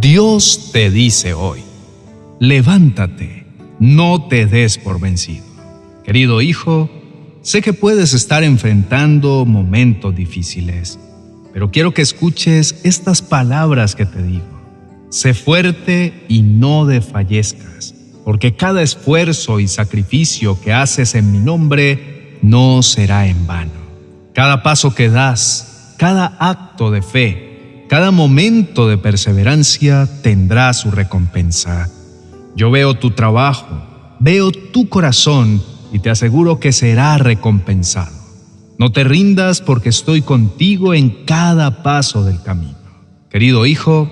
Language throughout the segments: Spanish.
Dios te dice hoy, levántate, no te des por vencido. Querido hijo, sé que puedes estar enfrentando momentos difíciles, pero quiero que escuches estas palabras que te digo. Sé fuerte y no desfallezcas, porque cada esfuerzo y sacrificio que haces en mi nombre no será en vano. Cada paso que das, cada acto de fe, cada momento de perseverancia tendrá su recompensa. Yo veo tu trabajo, veo tu corazón y te aseguro que será recompensado. No te rindas porque estoy contigo en cada paso del camino. Querido hijo,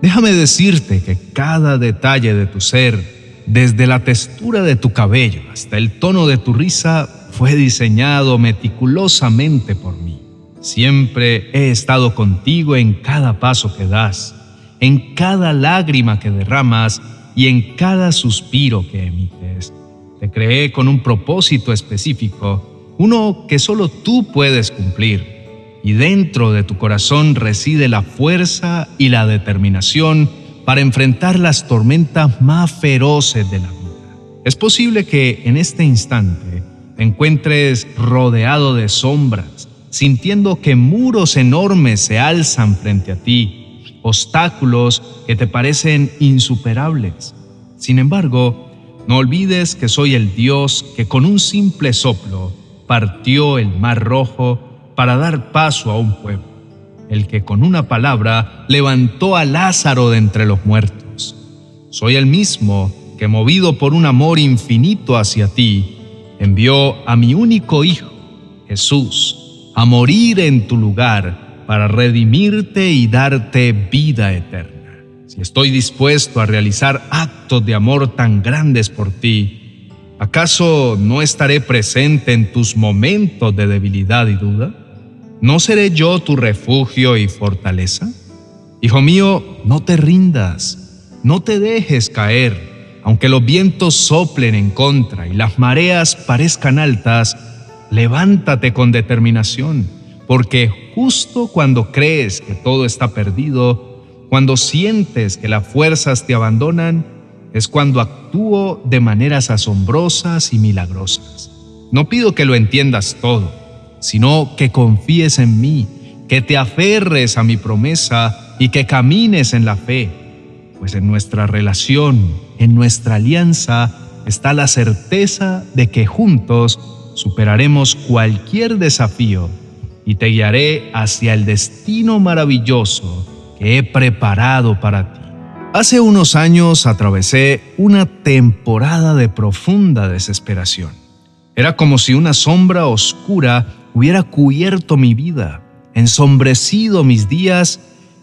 déjame decirte que cada detalle de tu ser, desde la textura de tu cabello hasta el tono de tu risa, fue diseñado meticulosamente por mí. Siempre he estado contigo en cada paso que das, en cada lágrima que derramas y en cada suspiro que emites. Te creé con un propósito específico, uno que solo tú puedes cumplir. Y dentro de tu corazón reside la fuerza y la determinación para enfrentar las tormentas más feroces de la vida. Es posible que en este instante te encuentres rodeado de sombras, sintiendo que muros enormes se alzan frente a ti, obstáculos que te parecen insuperables. Sin embargo, no olvides que soy el Dios que con un simple soplo partió el mar rojo para dar paso a un pueblo, el que con una palabra levantó a Lázaro de entre los muertos. Soy el mismo que movido por un amor infinito hacia ti, envió a mi único Hijo, Jesús, a morir en tu lugar para redimirte y darte vida eterna. Si estoy dispuesto a realizar actos de amor tan grandes por ti, ¿acaso no estaré presente en tus momentos de debilidad y duda? ¿No seré yo tu refugio y fortaleza? Hijo mío, no te rindas, no te dejes caer, aunque los vientos soplen en contra y las mareas parezcan altas, levántate con determinación, porque justo cuando crees que todo está perdido, cuando sientes que las fuerzas te abandonan, es cuando actúo de maneras asombrosas y milagrosas. No pido que lo entiendas todo, sino que confíes en mí, que te aferres a mi promesa y que camines en la fe, pues en nuestra relación, en nuestra alianza, está la certeza de que juntos superaremos cualquier desafío y te guiaré hacia el destino maravilloso que he preparado para ti. Hace unos años atravesé una temporada de profunda desesperación. Era como si una sombra oscura hubiera cubierto mi vida, ensombrecido mis días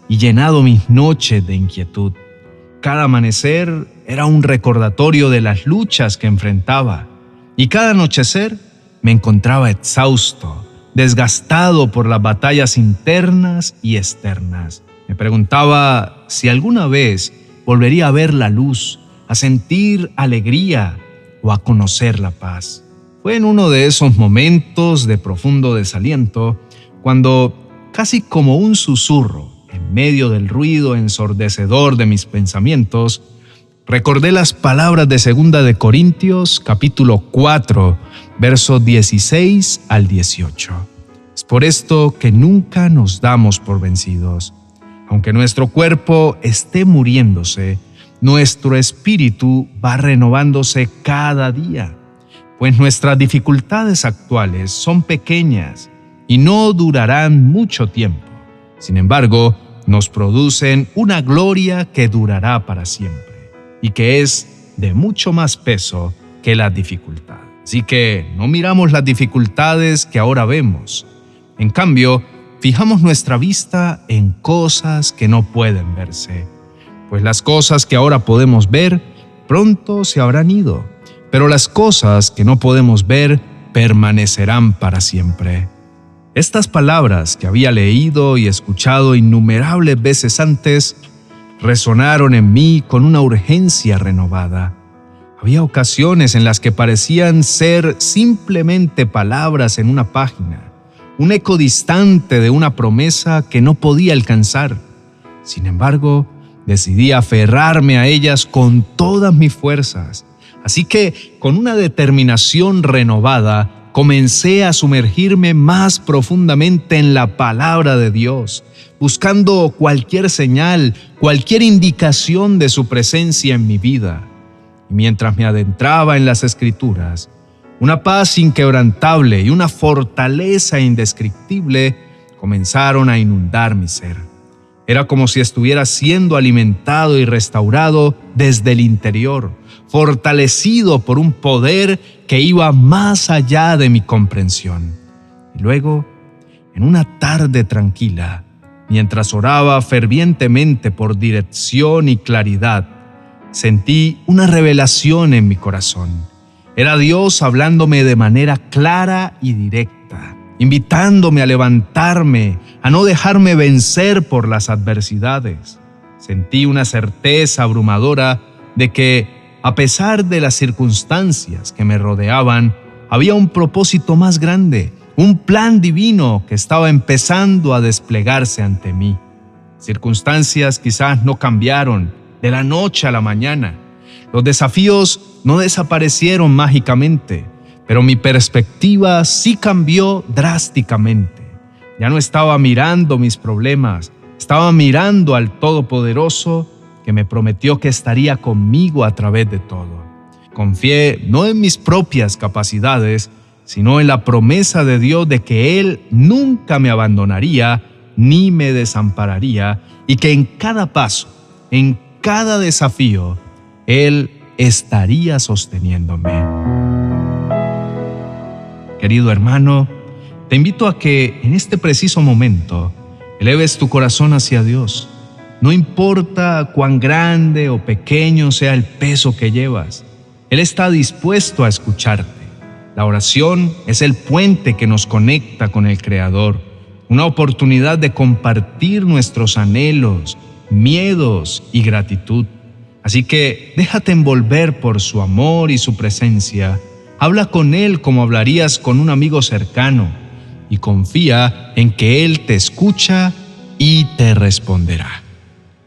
y llenado mis noches de inquietud. Cada amanecer era un recordatorio de las luchas que enfrentaba y cada anochecer me encontraba exhausto, desgastado por las batallas internas y externas. Me preguntaba si alguna vez volvería a ver la luz, a sentir alegría o a conocer la paz. Fue en uno de esos momentos de profundo desaliento cuando, casi como un susurro, en medio del ruido ensordecedor de mis pensamientos, recordé las palabras de Segunda de Corintios capítulo 4, versos 16 al 18. Es por esto que nunca nos damos por vencidos. Aunque nuestro cuerpo esté muriéndose, nuestro espíritu va renovándose cada día, pues nuestras dificultades actuales son pequeñas y no durarán mucho tiempo. Sin embargo, nos producen una gloria que durará para siempre y que es de mucho más peso que la dificultad. Así que no miramos las dificultades que ahora vemos. En cambio, fijamos nuestra vista en cosas que no pueden verse, pues las cosas que ahora podemos ver pronto se habrán ido, pero las cosas que no podemos ver permanecerán para siempre. Estas palabras que había leído y escuchado innumerables veces antes resonaron en mí con una urgencia renovada. Había ocasiones en las que parecían ser simplemente palabras en una página, un eco distante de una promesa que no podía alcanzar. Sin embargo, decidí aferrarme a ellas con todas mis fuerzas. Así que, con una determinación renovada, comencé a sumergirme más profundamente en la palabra de Dios, buscando cualquier señal, cualquier indicación de su presencia en mi vida. Y mientras me adentraba en las escrituras, una paz inquebrantable y una fortaleza indescriptible comenzaron a inundar mi ser. Era como si estuviera siendo alimentado y restaurado desde el interior, fortalecido por un poder que iba más allá de mi comprensión. Y luego, en una tarde tranquila, mientras oraba fervientemente por dirección y claridad, sentí una revelación en mi corazón. Era Dios hablándome de manera clara y directa, invitándome a levantarme, a no dejarme vencer por las adversidades. Sentí una certeza abrumadora de que a pesar de las circunstancias que me rodeaban, había un propósito más grande, un plan divino que estaba empezando a desplegarse ante mí. Circunstancias quizás no cambiaron de la noche a la mañana. Los desafíos no desaparecieron mágicamente, pero mi perspectiva sí cambió drásticamente. Ya no estaba mirando mis problemas, estaba mirando al Todopoderoso que me prometió que estaría conmigo a través de todo. Confié no en mis propias capacidades, sino en la promesa de Dios de que Él nunca me abandonaría ni me desampararía y que en cada paso, en cada desafío, Él estaría sosteniéndome. Querido hermano, te invito a que en este preciso momento eleves tu corazón hacia Dios no importa cuán grande o pequeño sea el peso que llevas, Él está dispuesto a escucharte. La oración es el puente que nos conecta con el Creador, una oportunidad de compartir nuestros anhelos, miedos y gratitud. Así que déjate envolver por su amor y su presencia. Habla con Él como hablarías con un amigo cercano y confía en que Él te escucha y te responderá.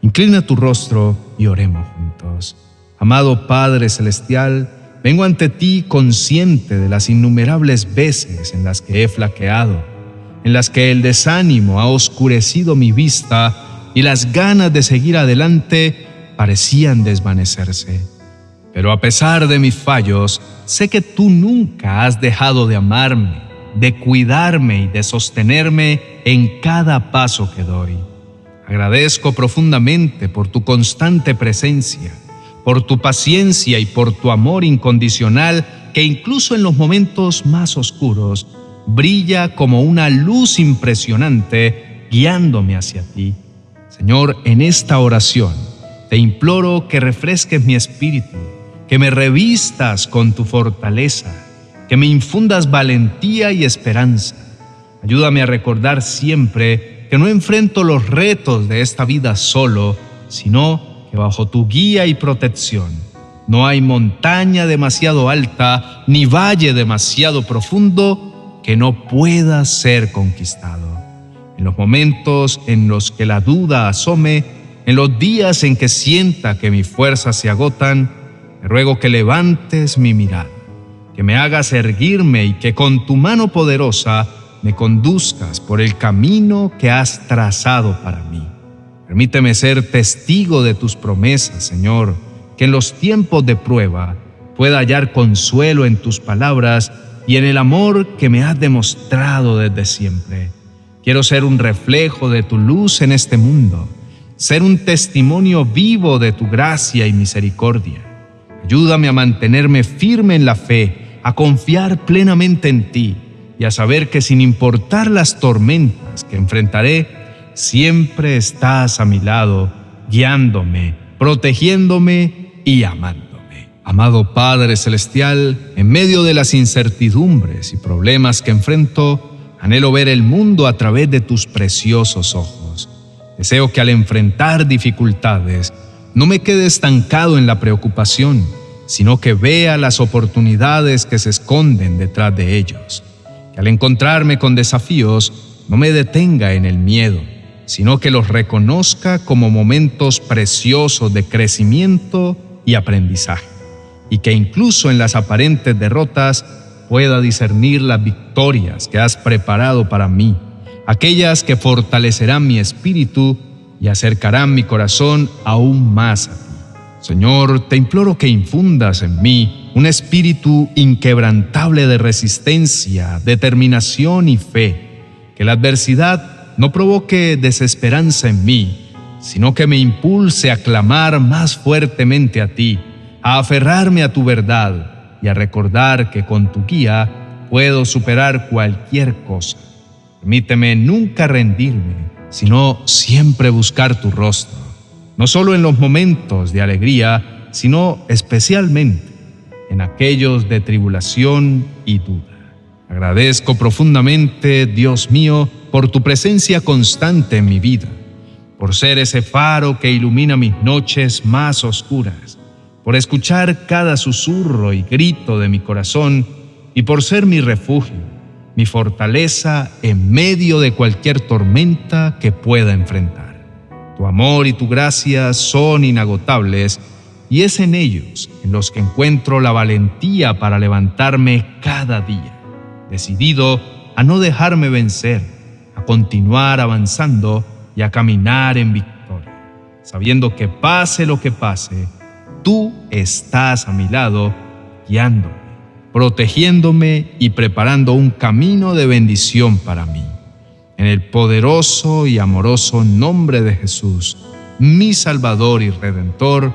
Inclina tu rostro y oremos juntos. Amado Padre Celestial, vengo ante ti consciente de las innumerables veces en las que he flaqueado, en las que el desánimo ha oscurecido mi vista y las ganas de seguir adelante parecían desvanecerse. Pero a pesar de mis fallos, sé que tú nunca has dejado de amarme, de cuidarme y de sostenerme en cada paso que doy. Agradezco profundamente por tu constante presencia, por tu paciencia y por tu amor incondicional que incluso en los momentos más oscuros brilla como una luz impresionante guiándome hacia ti. Señor, en esta oración te imploro que refresques mi espíritu, que me revistas con tu fortaleza, que me infundas valentía y esperanza. Ayúdame a recordar siempre que no enfrento los retos de esta vida solo, sino que bajo tu guía y protección no hay montaña demasiado alta ni valle demasiado profundo que no pueda ser conquistado. En los momentos en los que la duda asome, en los días en que sienta que mis fuerzas se agotan, te ruego que levantes mi mirada, que me hagas erguirme y que con tu mano poderosa me conduzcas por el camino que has trazado para mí. Permíteme ser testigo de tus promesas, Señor, que en los tiempos de prueba pueda hallar consuelo en tus palabras y en el amor que me has demostrado desde siempre. Quiero ser un reflejo de tu luz en este mundo, ser un testimonio vivo de tu gracia y misericordia. Ayúdame a mantenerme firme en la fe, a confiar plenamente en ti y a saber que sin importar las tormentas que enfrentaré, siempre estás a mi lado, guiándome, protegiéndome y amándome. Amado Padre Celestial, en medio de las incertidumbres y problemas que enfrento, anhelo ver el mundo a través de tus preciosos ojos. Deseo que al enfrentar dificultades no me quede estancado en la preocupación, sino que vea las oportunidades que se esconden detrás de ellos que al encontrarme con desafíos no me detenga en el miedo, sino que los reconozca como momentos preciosos de crecimiento y aprendizaje, y que incluso en las aparentes derrotas pueda discernir las victorias que has preparado para mí, aquellas que fortalecerán mi espíritu y acercarán mi corazón aún más a ti. Señor, te imploro que infundas en mí un espíritu inquebrantable de resistencia, determinación y fe, que la adversidad no provoque desesperanza en mí, sino que me impulse a clamar más fuertemente a ti, a aferrarme a tu verdad y a recordar que con tu guía puedo superar cualquier cosa. Permíteme nunca rendirme, sino siempre buscar tu rostro, no solo en los momentos de alegría, sino especialmente en aquellos de tribulación y duda. Agradezco profundamente, Dios mío, por tu presencia constante en mi vida, por ser ese faro que ilumina mis noches más oscuras, por escuchar cada susurro y grito de mi corazón y por ser mi refugio mi fortaleza en medio de cualquier tormenta que pueda enfrentar. Tu amor y tu gracia son inagotables y es en ellos en los que encuentro la valentía para levantarme cada día, decidido a no dejarme vencer, a continuar avanzando y a caminar en victoria, sabiendo que pase lo que pase, tú estás a mi lado guiándome protegiéndome y preparando un camino de bendición para mí. En el poderoso y amoroso nombre de Jesús, mi Salvador y Redentor.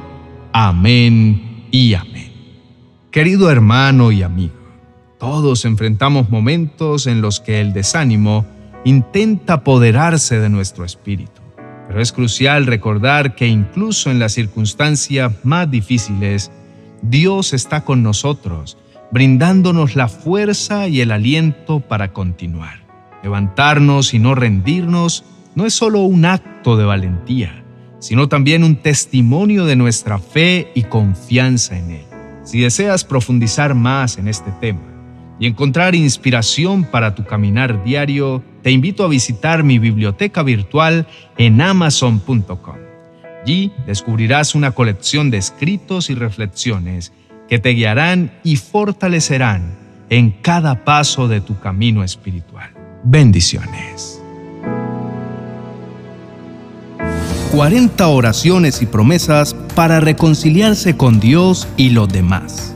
Amén y amén. Querido hermano y amigo, todos enfrentamos momentos en los que el desánimo intenta apoderarse de nuestro espíritu, pero es crucial recordar que incluso en las circunstancias más difíciles, Dios está con nosotros brindándonos la fuerza y el aliento para continuar. Levantarnos y no rendirnos no es solo un acto de valentía, sino también un testimonio de nuestra fe y confianza en Él. Si deseas profundizar más en este tema y encontrar inspiración para tu caminar diario, te invito a visitar mi biblioteca virtual en amazon.com. Allí descubrirás una colección de escritos y reflexiones que te guiarán y fortalecerán en cada paso de tu camino espiritual. Bendiciones. 40 oraciones y promesas para reconciliarse con Dios y los demás.